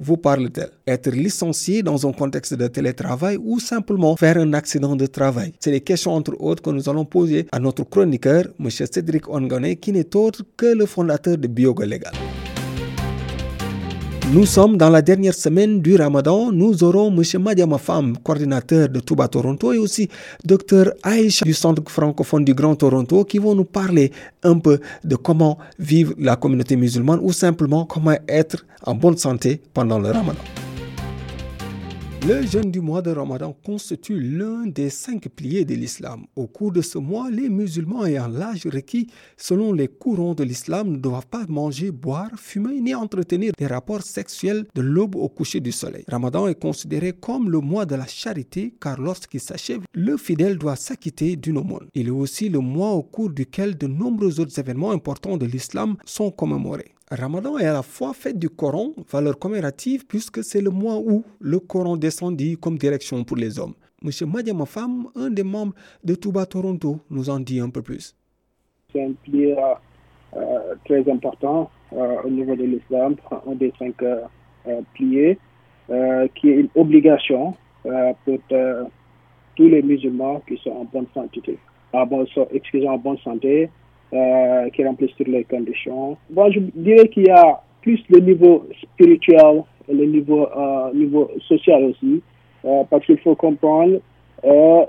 vous parle-t-elle? Être licencié dans un contexte de télétravail ou simplement faire un accident de travail? C'est les questions entre autres que nous allons poser à notre chroniqueur, M. Cédric Ongane, qui n'est autre que le fondateur de Biogo Legal. Nous sommes dans la dernière semaine du Ramadan. Nous aurons M. Madiama Fam, coordinateur de Touba Toronto, et aussi Dr Aïcha du Centre francophone du Grand Toronto, qui vont nous parler un peu de comment vivre la communauté musulmane ou simplement comment être en bonne santé pendant le Ramadan. Le jeûne du mois de Ramadan constitue l'un des cinq piliers de l'islam. Au cours de ce mois, les musulmans ayant l'âge requis selon les courants de l'islam ne doivent pas manger, boire, fumer ni entretenir des rapports sexuels de l'aube au coucher du soleil. Ramadan est considéré comme le mois de la charité car lorsqu'il s'achève, le fidèle doit s'acquitter d'une aumône. Il est aussi le mois au cours duquel de nombreux autres événements importants de l'islam sont commémorés. Ramadan est à la fois fête du Coran, valeur commérative, puisque c'est le mois où le Coran descendit comme direction pour les hommes. Monsieur Madiama Fam, un des membres de Touba Toronto, nous en dit un peu plus. C'est un pilier euh, très important euh, au niveau de l'islam, un des cinq euh, piliers, qui est une obligation pour tous les musulmans qui sont en bonne santé, en bonne, en bonne santé, euh, qui remplissent toutes les conditions. Bon, je dirais qu'il y a plus le niveau spirituel et le niveau, euh, niveau social aussi, euh, parce qu'il faut comprendre, euh,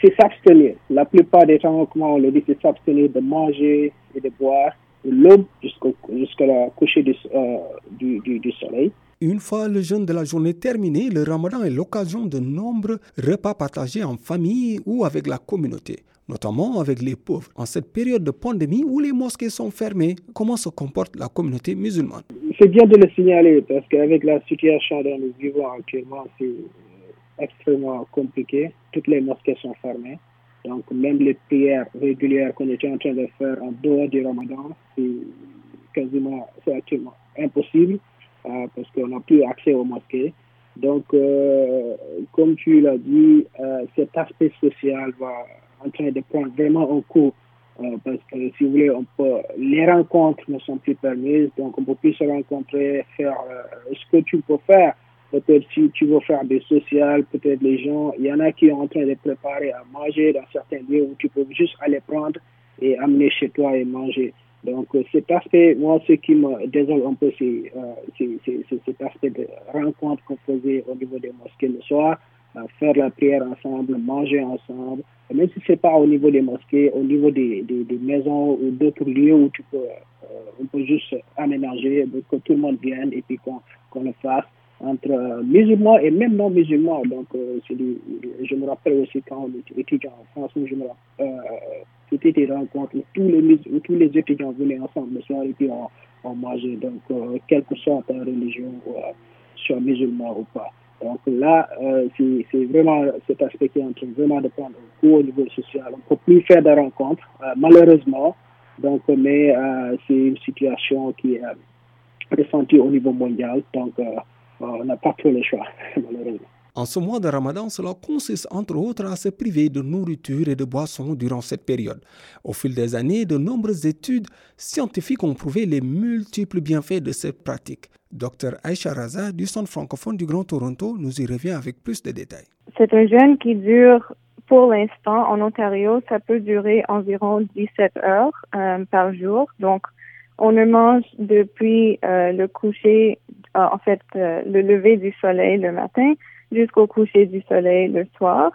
c'est s'abstenir. La plupart des temps, comment on le dit, c'est s'abstenir de manger et de boire l'aube jusqu'à la coucher du, du soleil. Une fois le jeûne de la journée terminé, le ramadan est l'occasion de nombreux repas partagés en famille ou avec la communauté notamment avec les pauvres. En cette période de pandémie où les mosquées sont fermées, comment se comporte la communauté musulmane? C'est bien de le signaler parce qu'avec la situation dont nous vivons actuellement, c'est extrêmement compliqué. Toutes les mosquées sont fermées. Donc même les prières régulières qu'on était en train de faire en dehors du ramadan, c'est quasiment, actuellement impossible euh, parce qu'on n'a plus accès aux mosquées. Donc, euh, comme tu l'as dit, euh, cet aspect social va en train de prendre vraiment un coup. Euh, parce que si vous voulez, on peut, les rencontres ne sont plus permises, donc on peut plus se rencontrer, faire euh, ce que tu peux faire. Peut-être si tu veux faire des sociales, peut-être les gens, il y en a qui sont en train de préparer à manger dans certains lieux où tu peux juste aller prendre et amener chez toi et manger. Donc euh, cet aspect, moi, ce qui me désole un peu, c'est cet aspect de rencontre qu'on faisait au niveau des mosquées le soir faire la prière ensemble, manger ensemble, même si ce n'est pas au niveau des mosquées, au niveau des, des, des maisons ou d'autres lieux où tu peux, euh, on peut juste aménager, que tout le monde vienne et puis qu'on le fasse entre euh, musulmans et même non musulmans. Donc, euh, je me rappelle aussi quand on était étudiant en France, où je me euh, c'était des rencontres où tous les, tous les étudiants venaient ensemble le soir et puis on, on mangeait. Donc, quelle que soit ta religion, soit musulman ou pas. Donc là, euh, c'est vraiment cet aspect qui est en train vraiment de prendre un coup au niveau social. On ne peut plus faire de rencontres, euh, malheureusement. Donc, mais euh, c'est une situation qui est ressentie au niveau mondial. Donc, on n'a pas trop le choix, malheureusement. En ce mois de Ramadan, cela consiste entre autres à se priver de nourriture et de boissons durant cette période. Au fil des années, de nombreuses études scientifiques ont prouvé les multiples bienfaits de cette pratique. Dr Aisha Raza du Centre francophone du Grand Toronto nous y revient avec plus de détails. C'est un jeûne qui dure pour l'instant en Ontario, ça peut durer environ 17 heures euh, par jour. Donc, on ne mange depuis euh, le coucher, euh, en fait, le lever du soleil le matin jusqu'au coucher du soleil le soir.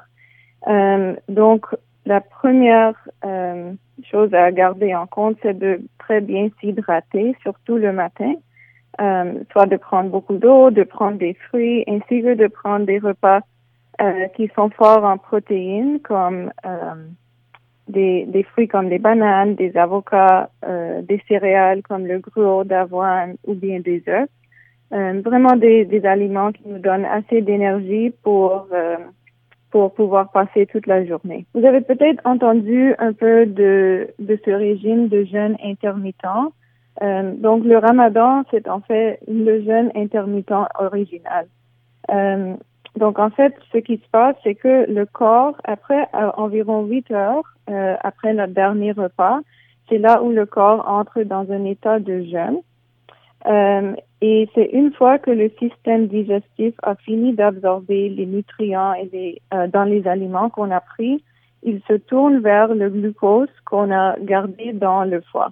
Euh, donc, la première euh, chose à garder en compte, c'est de très bien s'hydrater, surtout le matin, euh, soit de prendre beaucoup d'eau, de prendre des fruits, ainsi que de prendre des repas euh, qui sont forts en protéines, comme euh, des, des, fruits comme des bananes, des avocats, euh, des céréales comme le gruau d'avoine ou bien des œufs. Euh, vraiment des, des, aliments qui nous donnent assez d'énergie pour euh, pour pouvoir passer toute la journée. Vous avez peut-être entendu un peu de, de ce régime de jeûne intermittent. Euh, donc le ramadan, c'est en fait le jeûne intermittent original. Euh, donc en fait, ce qui se passe, c'est que le corps, après environ 8 heures, après notre dernier repas, c'est là où le corps entre dans un état de jeûne. Euh, et c'est une fois que le système digestif a fini d'absorber les nutriments et les, euh, dans les aliments qu'on a pris, il se tourne vers le glucose qu'on a gardé dans le foie.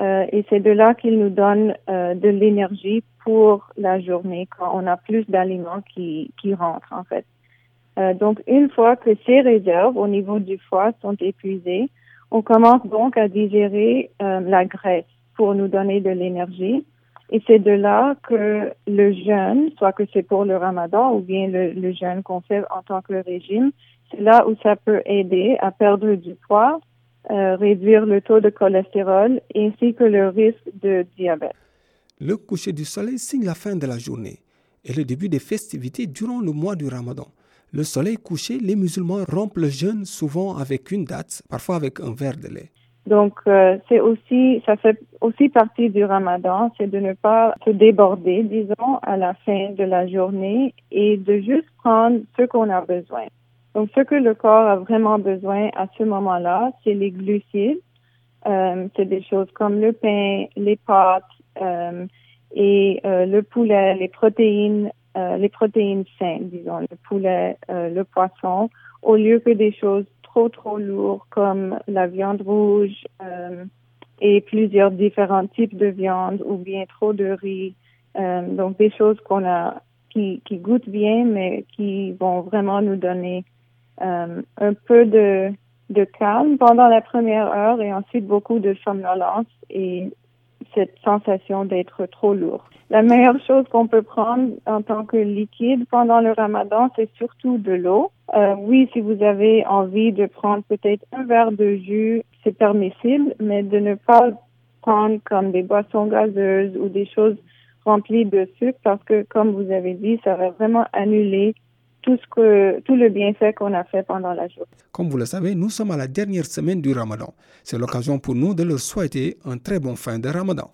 Euh, et c'est de là qu'il nous donne euh, de l'énergie pour la journée quand on a plus d'aliments qui, qui rentrent en fait. Euh, donc une fois que ces réserves au niveau du foie sont épuisées, on commence donc à digérer la graisse pour nous donner de l'énergie. Et c'est de là que le jeûne, soit que c'est pour le ramadan ou bien le, jeûne qu'on fait en tant que régime, c'est là où ça peut aider à perdre du poids, euh, réduire le taux de cholestérol ainsi que le risque de diabète. Le coucher du soleil signe la fin de la journée et le début des festivités durant le mois du ramadan. Le soleil couché, les musulmans rompent le jeûne souvent avec une date, parfois avec un verre de lait. Donc, euh, c'est aussi, ça fait aussi partie du ramadan, c'est de ne pas se déborder, disons, à la fin de la journée et de juste prendre ce qu'on a besoin. Donc, ce que le corps a vraiment besoin à ce moment-là, c'est les glucides. Euh, c'est des choses comme le pain, les pâtes euh, et euh, le poulet, les protéines, les protéines saines, disons, le poulet, le poisson, au lieu que des choses trop trop lourd comme la viande rouge et plusieurs différents types de viande ou bien trop de riz. Donc des choses qu'on a qui, qui goûtent bien mais qui vont vraiment nous donner euh, un peu de, calme pendant la première heure et ensuite beaucoup de somnolence et cette sensation d'être trop lourd. La meilleure chose qu'on peut prendre en tant que liquide pendant le ramadan, c'est surtout de l'eau. Euh, oui, si vous avez envie de prendre peut-être un verre de jus, c'est permissible, mais de ne pas prendre comme des boissons gazeuses ou des choses remplies de sucre parce que, comme vous avez dit, ça va vraiment annuler tout, ce que, tout le bienfait qu'on a fait pendant la journée. Comme vous le savez, nous sommes à la dernière semaine du Ramadan. C'est l'occasion pour nous de leur souhaiter un très bon fin de Ramadan.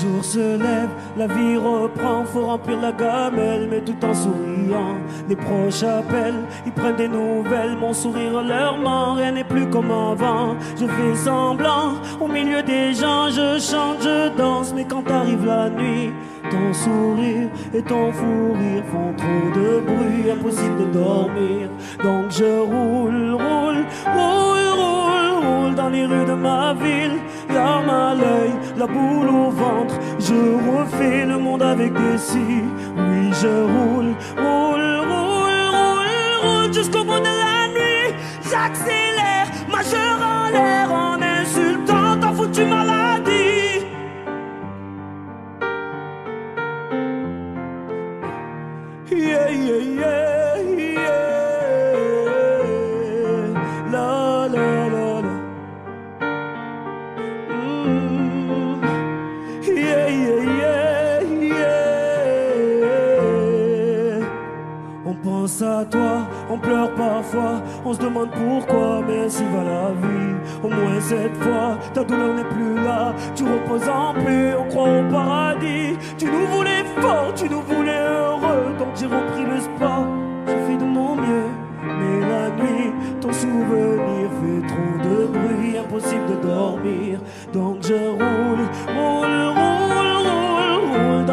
Jour se lève, la vie reprend, faut remplir la gamelle, mais tout en souriant. Les proches appellent, ils prennent des nouvelles, mon sourire leur ment, rien n'est plus comme avant. Je fais semblant, au milieu des gens, je chante, je danse, mais quand arrive la nuit, ton sourire et ton fou rire font trop de bruit, impossible de dormir. Donc je roule, roule, roule, roule, roule dans les rues de ma ville larmes à l'œil, la boule au ventre. Je refais le monde avec des si. Oui, je roule, roule, roule, roule, roule jusqu'au bout de la nuit. J'accélère,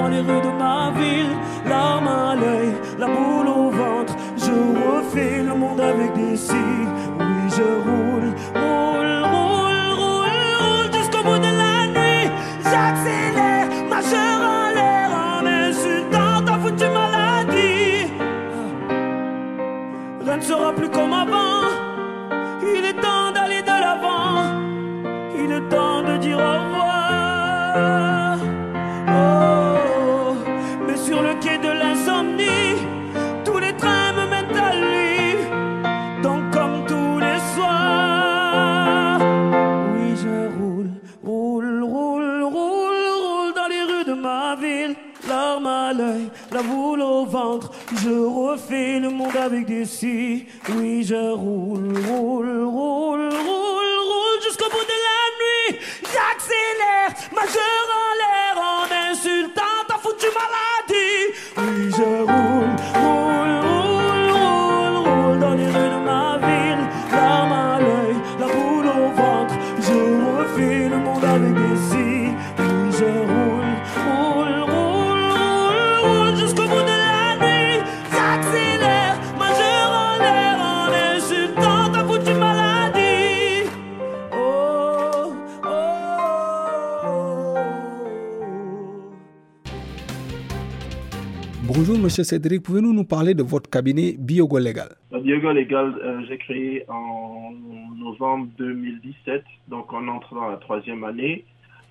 dans les rues de ma ville, larmes à l'œil, la boule au ventre. Refais le monde avec des si. Oui, je roule, monde avec des si. Oui, je roule, roule, roule, roule, roule jusqu'au bout de la nuit. J'accélère, majeur Monsieur Cédric, pouvez-vous nous parler de votre cabinet Biogo Légal Le Biogo Légal, euh, j'ai créé en novembre 2017, donc on entre dans la troisième année.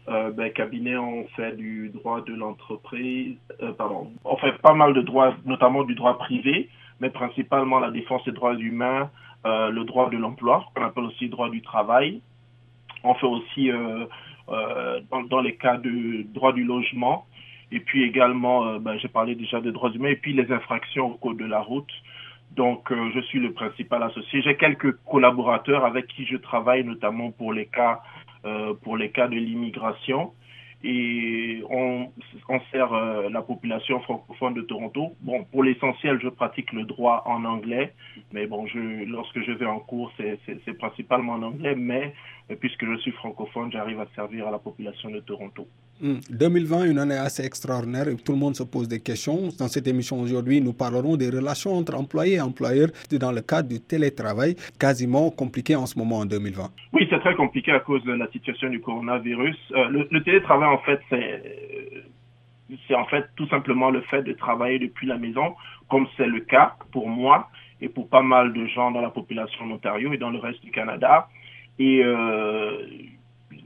Euh, ben, cabinet, on fait du droit de l'entreprise, euh, pardon, on fait pas mal de droits, notamment du droit privé, mais principalement la défense des droits humains, le droit de l'emploi, qu'on appelle aussi droit du travail. On fait aussi, dans, dans les cas de droit du logement, et puis également, euh, ben, j'ai parlé déjà des droits humains, et puis les infractions au code de la route. Donc, euh, je suis le principal associé. J'ai quelques collaborateurs avec qui je travaille, notamment pour les cas, euh, pour les cas de l'immigration. Et on, sert la population francophone de Toronto. Bon, pour l'essentiel, je pratique le droit en anglais, mais bon, lorsque je vais en cours, c'est principalement en anglais. Mais puisque je suis francophone, j'arrive à servir à la population de Toronto. Hmm. 2020, une année assez extraordinaire et tout le monde se pose des questions. Dans cette émission aujourd'hui, nous parlerons des relations entre employés et employeurs dans le cadre du télétravail, quasiment compliqué en ce moment en 2020. Oui, c'est très compliqué à cause de la situation du coronavirus. Euh, le, télétravail, en fait, c'est c'est en fait tout simplement le fait de travailler depuis la maison, comme c'est le cas pour moi et pour pas mal de gens dans la population en Ontario et dans le reste du Canada. Et euh,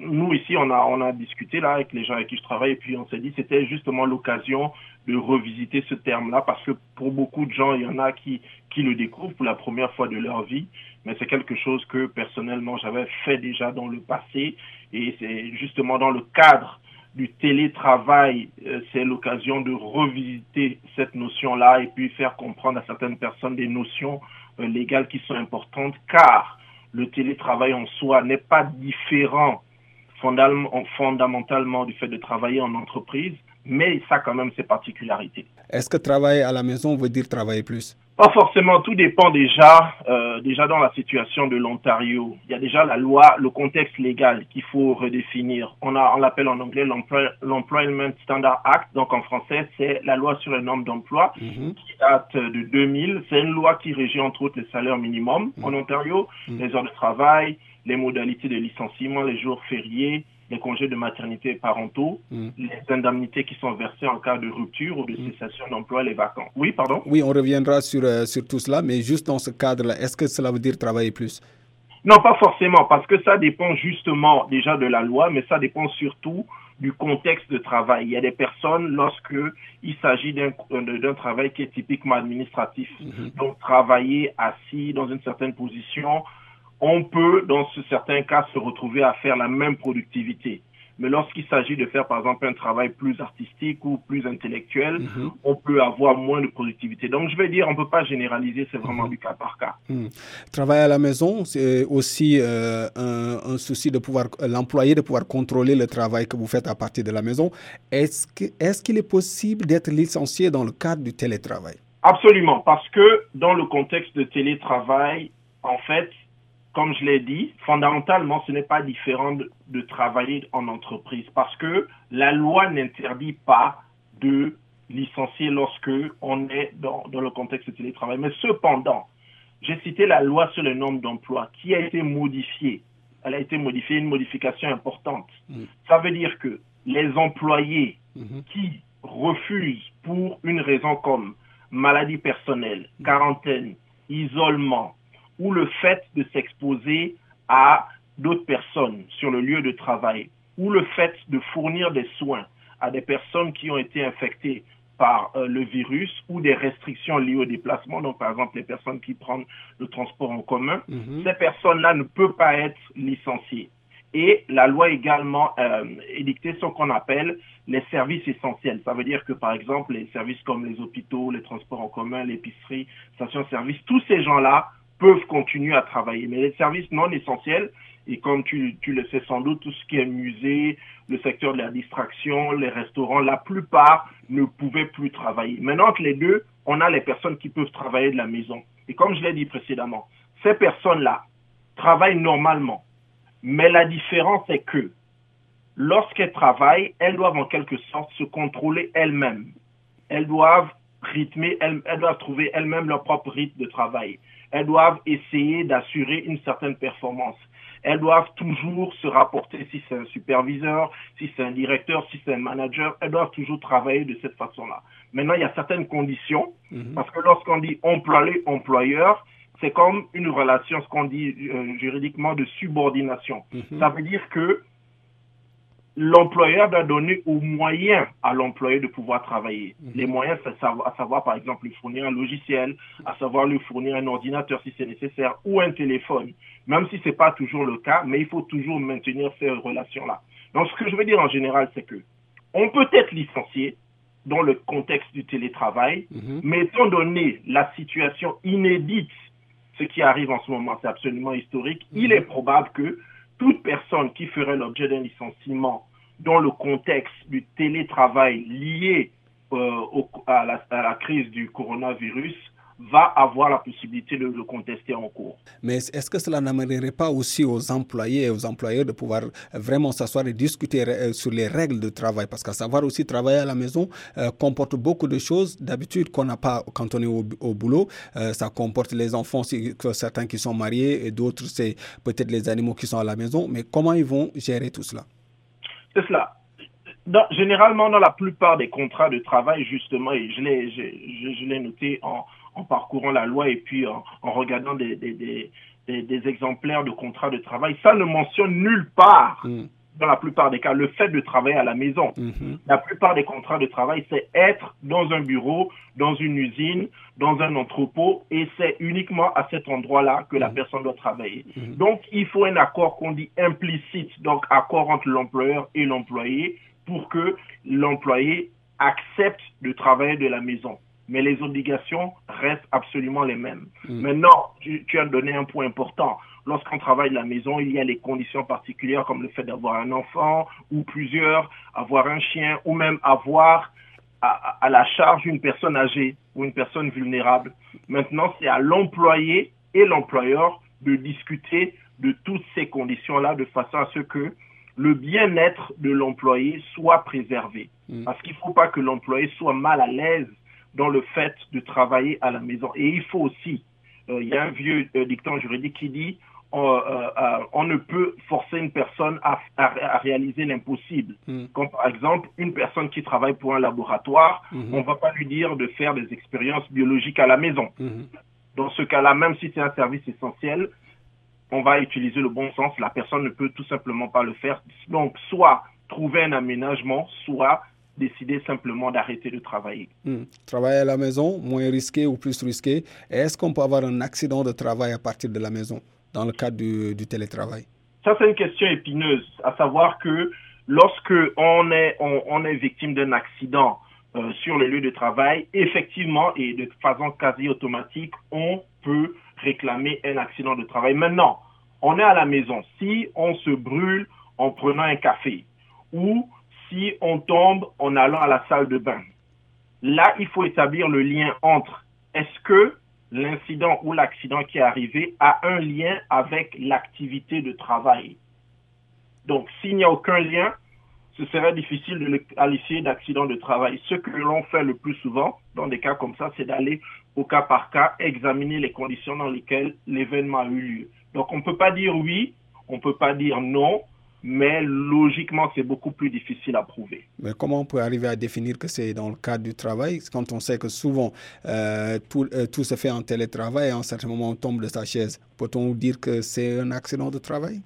nous ici, on a on a discuté là avec les gens avec qui je travaille et puis on s'est dit c'était justement l'occasion de revisiter ce terme-là parce que pour beaucoup de gens, il y en a qui qui le découvrent pour la première fois de leur vie, mais c'est quelque chose que personnellement j'avais fait déjà dans le passé et c'est justement dans le cadre du télétravail, euh, c'est l'occasion de revisiter cette notion-là et puis faire comprendre à certaines personnes des notions euh, légales qui sont importantes car le télétravail en soi n'est pas différent fondamentalement du fait de travailler en entreprise, mais ça a quand même ses particularités. Est-ce que travailler à la maison veut dire travailler plus? Pas forcément, tout dépend déjà, euh, déjà dans la situation de l'Ontario. Il y a déjà la loi, le contexte légal qu'il faut redéfinir. On a, on l'appelle en anglais l'Employ- l'Employment Standard Act, donc en français c'est la loi sur les normes d'emploi Mhm. qui date de 2000. C'est une loi qui régit entre autres les salaires minimums en Ontario, Mm. les heures de travail, les modalités de licenciement, les jours fériés, les congés de maternité et parentaux, Mm. les indemnités qui sont versées en cas de rupture ou de cessation d'emploi, les vacances. Oui, pardon? Oui, on reviendra sur, euh, sur tout cela, mais juste dans ce cadre-là, est-ce que cela veut dire travailler plus? Non, pas forcément, parce que ça dépend justement déjà de la loi, mais ça dépend surtout du contexte de travail. Il y a des personnes, lorsque il s'agit d'un d'un travail qui est typiquement administratif, donc travailler assis dans une certaine position, on peut, dans ce certain cas, se retrouver à faire la même productivité. Mais lorsqu'il s'agit de faire, par exemple, un travail plus artistique ou plus intellectuel, Mhm. on peut avoir moins de productivité. Donc, je vais dire, on ne peut pas généraliser, c'est vraiment du cas par cas. Hmm. Travailler à la maison, c'est aussi euh, un, un souci de pouvoir, l'employé de pouvoir contrôler le travail que vous faites à partir de la maison. Est-ce que, est-ce qu'il est possible d'être licencié dans le cadre du télétravail? Absolument, parce que dans le contexte de télétravail, en fait, comme je l'ai dit, fondamentalement, ce n'est pas différent de, de travailler en entreprise, parce que la loi n'interdit pas de licencier lorsque on est dans, dans le contexte de télétravail. Mais cependant, j'ai cité la loi sur les normes d'emploi qui a été modifiée. Elle a été modifiée, une modification importante. Mm. Ça veut dire que les employés Mhm. qui refusent pour une raison comme maladie personnelle, quarantaine, isolement ou le fait de s'exposer à d'autres personnes sur le lieu de travail ou le fait de fournir des soins à des personnes qui ont été infectées par euh, le virus ou des restrictions liées au déplacement, donc par exemple les personnes qui prennent le transport en commun, Mhm. ces personnes-là ne peuvent pas être licenciées. Et la loi également euh, édicté ce qu'on appelle les services essentiels. Ça veut dire que, par exemple, les services comme les hôpitaux, les transports en commun, l'épicerie, stations-service, tous ces gens-là peuvent continuer à travailler. Mais les services non essentiels, et comme tu, le sais sans doute, tout ce qui est musée, le secteur de la distraction, les restaurants, la plupart ne pouvaient plus travailler. Maintenant, entre les deux, on a les personnes qui peuvent travailler de la maison. Et comme je l'ai dit précédemment, ces personnes-là travaillent normalement. Mais la différence est que lorsqu'elles travaillent, elles doivent en quelque sorte se contrôler elles-mêmes. Elles doivent rythmer, elles doivent trouver elles-mêmes leur propre rythme de travail. Elles doivent essayer d'assurer une certaine performance. Elles doivent toujours se rapporter si c'est un superviseur, si c'est un directeur, si c'est un manager. Elles doivent toujours travailler de cette façon-là. Maintenant, il y a certaines conditions, parce que lorsqu'on dit employé-employeur, c'est comme une relation, ce qu'on dit euh, juridiquement, de subordination. Ça veut dire que l'employeur doit donner aux moyens à l'employé de pouvoir travailler. Les moyens, c'est à savoir, par exemple, lui fournir un logiciel, à savoir lui fournir un ordinateur si c'est nécessaire, ou un téléphone. Même si c'est pas toujours le cas, mais il faut toujours maintenir ces relations-là. Donc, ce que je veux dire en général, c'est que on peut être licencié dans le contexte du télétravail, mais étant donné la situation inédite, ce qui arrive en ce moment, c'est absolument historique, il est probable que toute personne qui ferait l'objet d'un licenciement dans le contexte du télétravail lié euh, à, la, crise du coronavirus va avoir la possibilité de le contester en cours. Mais est-ce que cela n'amènerait pas aussi aux employés et aux employeurs de pouvoir vraiment s'asseoir et discuter euh, sur les règles de travail? Parce qu'à savoir aussi travailler à la maison euh, comporte beaucoup de choses d'habitude qu'on n'a pas quand on est au, boulot. Euh, ça comporte les enfants, certains qui sont mariés et d'autres c'est peut-être les animaux qui sont à la maison. Mais comment ils vont gérer tout cela? C'est cela. Généralement, dans la plupart des contrats de travail, justement, et je l'ai, noté en, parcourant la loi et puis en, regardant des, exemplaires de contrats de travail, ça ne mentionne nulle part, mm. Dans la plupart des cas, le fait de travailler à la maison. -hmm. La plupart des contrats de travail, c'est être dans un bureau, dans une usine, dans un entrepôt, et c'est uniquement à cet endroit-là que la personne doit travailler. -hmm. Donc, il faut un accord qu'on dit implicite, donc accord entre l'employeur et l'employé, pour que l'employé accepte de travailler de la maison mais les obligations restent absolument les mêmes. Mmh. Maintenant, tu, tu, as donné un point important. Lorsqu'on travaille de la maison, il y a les conditions particulières comme le fait d'avoir un enfant ou plusieurs, avoir un chien ou même avoir à, à la charge une personne âgée ou une personne vulnérable. Maintenant, c'est à l'employé et l'employeur de discuter de toutes ces conditions-là de façon à ce que le bien-être de l'employé soit préservé. Mmh. Parce qu'il ne faut pas que l'employé soit mal à l'aise dans le fait de travailler à la maison. Et il faut aussi, euh, il y a un vieux euh, dicton juridique qui dit on, euh, on, ne peut forcer une personne à, à, à réaliser l'impossible. Mm. Comme par exemple, une personne qui travaille pour un laboratoire, mm -hmm. on ne va pas lui dire de faire des expériences biologiques à la maison. Mm -hmm. Dans ce cas-là, même si c'est un service essentiel, on va utiliser le bon sens. La personne ne peut tout simplement pas le faire. Donc, soit trouver un aménagement, soit décider simplement d'arrêter de travailler. Mmh. Travailler à la maison, moins risqué ou plus risqué. Est-ce qu'on peut avoir un accident de travail à partir de la maison dans le cadre du, du télétravail? Ça, c'est une question épineuse, à savoir que lorsque on est, on, on est victime d'un accident euh, sur le lieu de travail, effectivement et de façon quasi automatique, on peut réclamer un accident de travail. Maintenant, on est à la maison. Si on se brûle en prenant un café ou si on tombe en allant à la salle de bain. Là, il faut établir le lien entre est-ce que l'incident ou l'accident qui est arrivé a un lien avec l'activité de travail. Donc, s'il n'y a aucun lien, ce serait difficile de le qualifier d'accident de travail. Ce que l'on fait le plus souvent dans des cas comme ça, c'est d'aller au cas par cas examiner les conditions dans lesquelles l'événement a eu lieu. Donc, on ne peut pas dire oui, on ne peut pas dire non, mais logiquement, c'est beaucoup plus difficile à prouver. Mais comment on peut arriver à définir que c'est dans le cadre du travail quand on sait que souvent euh, tout, euh, tout, se fait en télétravail et à un certain moment on tombe de sa chaise? Peut-on dire que c'est un accident de travail?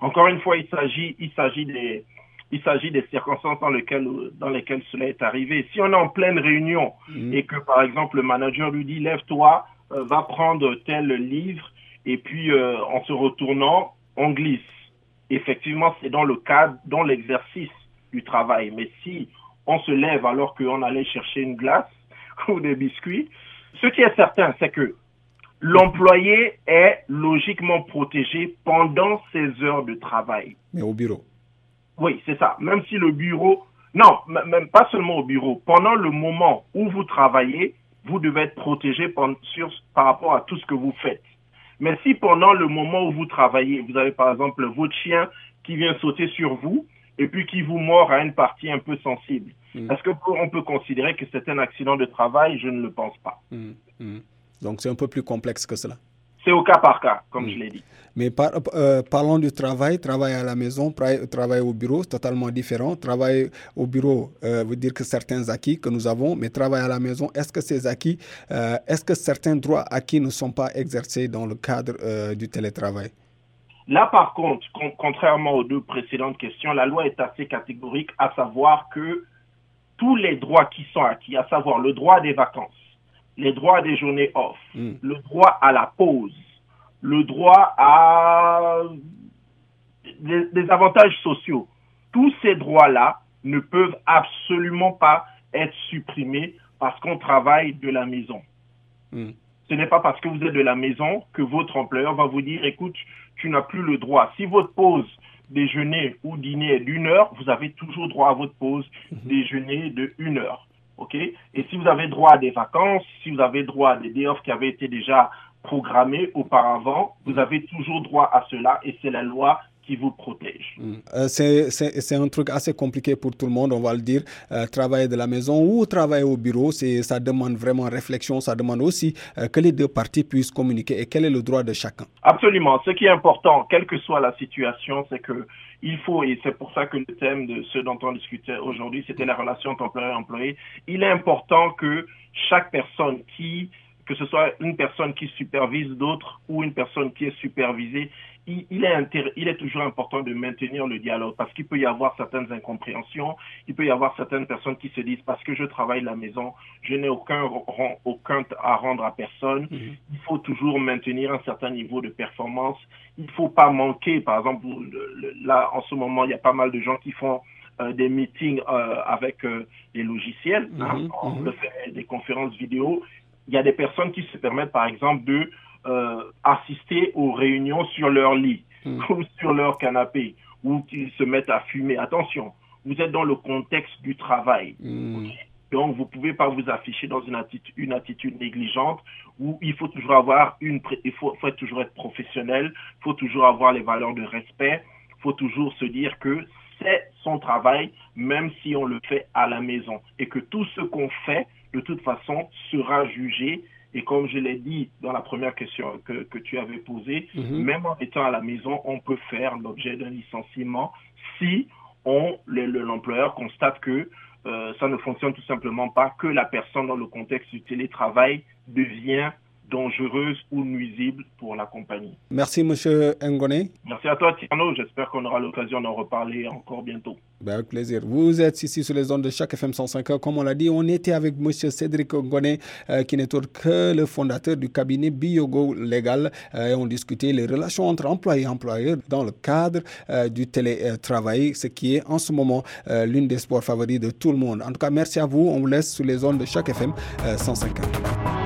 Encore une fois, il s'agit, il s'agit des, il s'agit des circonstances dans lesquelles, dans lesquelles cela est arrivé. Si on est en pleine réunion mmh. et que, par exemple, le manager lui dit lève-toi, euh, va prendre tel livre, et puis en se retournant, on glisse effectivement, c'est dans le cadre, dans l'exercice du travail. Mais si on se lève alors qu'on allait chercher une glace ou des biscuits, ce qui est certain, c'est que l'employé est logiquement protégé pendant ses heures de travail. Mais au bureau. Oui, c'est ça. Même si le bureau, non, même pas seulement au bureau. Pendant le moment où vous travaillez, vous devez être protégé par, par rapport à tout ce que vous faites. Mais si pendant le moment où vous travaillez, vous avez par exemple votre chien qui vient sauter sur vous et puis qui vous mord à une partie un peu sensible, mm. est-ce qu'on peut considérer que c'est un accident de travail? Je ne le pense pas. Mm. Mm. Donc c'est un peu plus complexe que cela. C'est au cas par cas, comme je l'ai dit. Mais euh, parlons du travail, travail à la maison, travail au bureau, c'est totalement différent. Travail au bureau euh, veut dire que certains acquis que nous avons, mais travail à la maison, est-ce que ces acquis, euh, est-ce que certains droits acquis ne sont pas exercés dans le cadre du télétravail? Là, par contre, contrairement aux deux précédentes questions, la loi est assez catégorique, à savoir que tous les droits qui sont acquis, à savoir le droit des vacances, les droits des journées off, hmm. le droit à la pause, le droit à des, avantages sociaux. Tous ces droits-là ne peuvent absolument pas être supprimés parce qu'on travaille de la maison. Hmm. Ce n'est pas parce que vous êtes de la maison que votre employeur va vous dire, écoute, tu n'as plus le droit. Si votre pause déjeuner ou dîner est d'une heure, vous avez toujours droit à votre pause hmm. déjeuner de une heure. OK? Et si vous avez droit à des vacances, si vous avez droit à des day off qui avaient été déjà programmés auparavant, vous avez toujours droit à cela et c'est la loi qui vous protège. Mm. Euh, c'est un truc assez compliqué pour tout le monde, on va le dire. Euh, travailler de la maison ou travailler au bureau, ça demande vraiment réflexion, ça demande aussi euh, que les deux parties puissent communiquer et quel est le droit de chacun. Absolument. Ce qui est important, quelle que soit la situation, c'est que il faut, et c'est pour ça que le thème de ce dont on discutait aujourd'hui, c'était la relation entre employeur-employé, il est important que chaque personne qui, que ce soit une personne qui supervise d'autres ou une personne qui est supervisée, il, est il est toujours important de maintenir le dialogue parce qu'il peut y avoir certaines incompréhensions, il peut y avoir certaines personnes qui se disent parce que je travaille à la maison, je n'ai aucun, aucun à rendre à personne. Mhm. Il faut toujours maintenir un certain niveau de performance. Il ne faut pas manquer, par exemple, là en ce moment, il y a pas mal de gens qui font euh, des meetings euh, avec euh, des logiciels, hein. mhm, on mhm. fait des conférences vidéo. Il y a des personnes qui se permettent, par exemple, de euh, assister aux réunions sur leur lit hmm. ou sur leur canapé ou qu'ils se mettent à fumer. Attention, vous êtes dans le contexte du travail. Hmm. Donc, vous ne pouvez pas vous afficher dans une attitude, une attitude négligente où il faut toujours avoir une, il faut, faut toujours être professionnel, il faut toujours avoir les valeurs de respect, il faut toujours se dire que c'est son travail, même si on le fait à la maison, et que tout ce qu'on fait, de toute façon, sera jugé et comme je l'ai dit dans la première question que, que tu avais posée, mhm. même en étant à la maison, on peut faire l'objet d'un licenciement si l'employeur constate que euh, ça ne fonctionne tout simplement pas, que la personne dans le contexte du télétravail devient dangereuse ou nuisible pour la compagnie. Merci, Monsieur Ngone. Merci à toi, Tiano. J'espère qu'on aura l'occasion d'en reparler encore bientôt. Ben, avec plaisir. Vous êtes ici sur les ondes de chaque FM 105. Comme on l'a dit, on était avec Monsieur Cédric Ngone, euh, qui n'est autre que le fondateur du cabinet Biogo Légal. Euh, et on discutait les relations entre employés et employeurs dans le cadre euh, du télétravail, ce qui est en ce moment l'une des sports favoris de tout le monde. En tout cas, merci à vous. On vous laisse sur les ondes de chaque FM 105.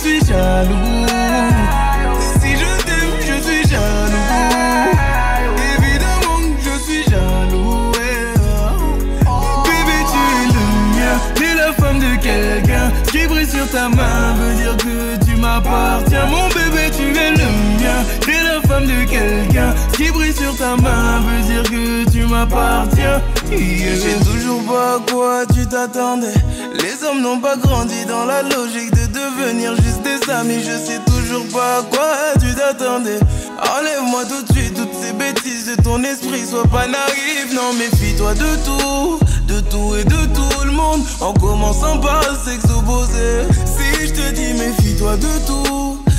Suis jaloux. Si je t'aime, je suis jaloux. Évidemment je suis jaloux. Bébé, tu es le mien. T'es la femme de quelqu'un qui brille sur ta main. Veut dire que tu m'appartiens. Mon bébé, tu es le mien. T'es la femme de quelqu'un qui brille sur ta main. Veut dire que tu m'appartiens. Je sais toujours pas à quoi tu t'attendais. Les hommes n'ont pas grandi dans la logique de devenir juste des amis. Je sais toujours pas à quoi tu t'attendais. Enlève-moi tout de suite toutes ces bêtises de ton esprit. Sois pas naïf, non, méfie-toi de tout. De tout et de tout le monde. En commençant par opposé. Si je te dis méfie-toi de tout.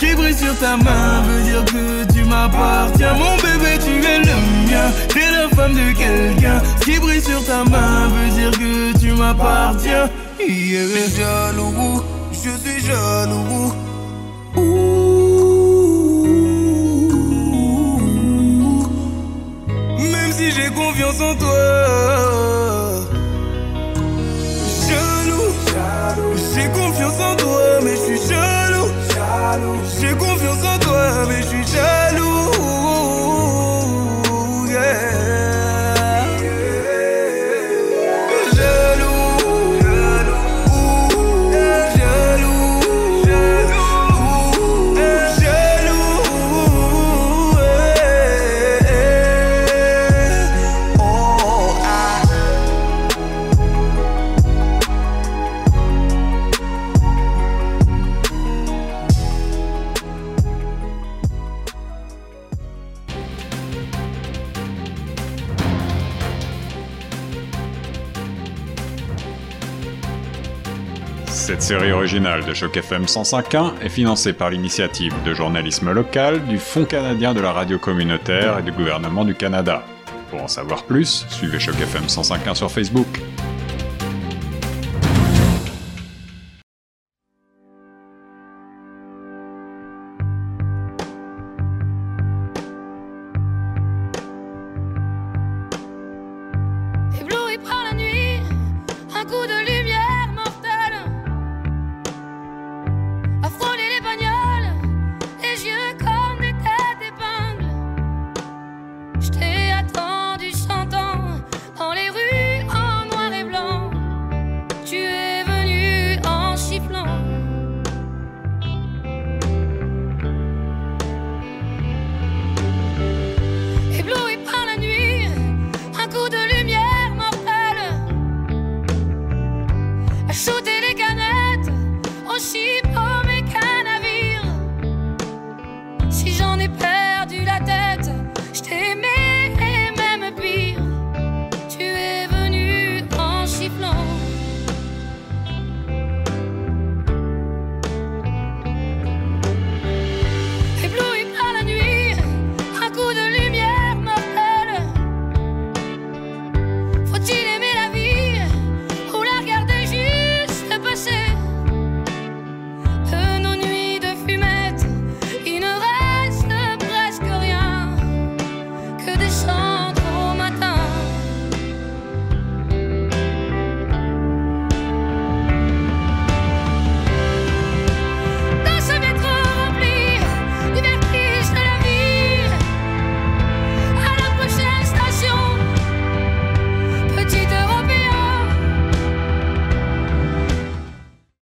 Qui brille sur ta main. Veut dire que tu m'appartiens. Mon bébé, tu es le mien. T'es la femme de quelqu'un qui brille sur ta main. Veut dire que tu m'appartiens. Yeah. Jaloux, je suis jaloux. Ouh. Même si j'ai confiance en toi. Originale de Choc FM 105.1 est financée par l'initiative de journalisme local du Fonds canadien de la radio communautaire et du gouvernement du Canada. Pour en savoir plus, suivez Choc FM 105.1 sur Facebook.